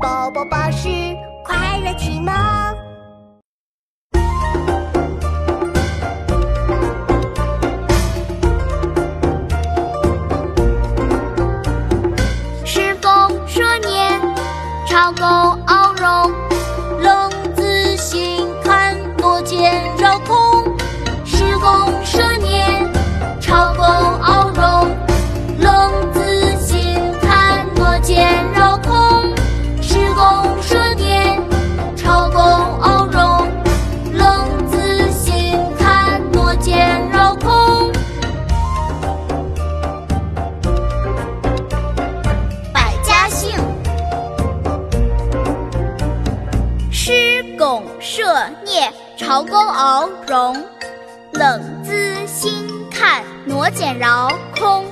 宝宝巴士快乐启蒙。诗贡蛇年，朝歌鳌荣。冷诗贡射聂，朝贡鳌荣。冷姿心看，挪剪饶空。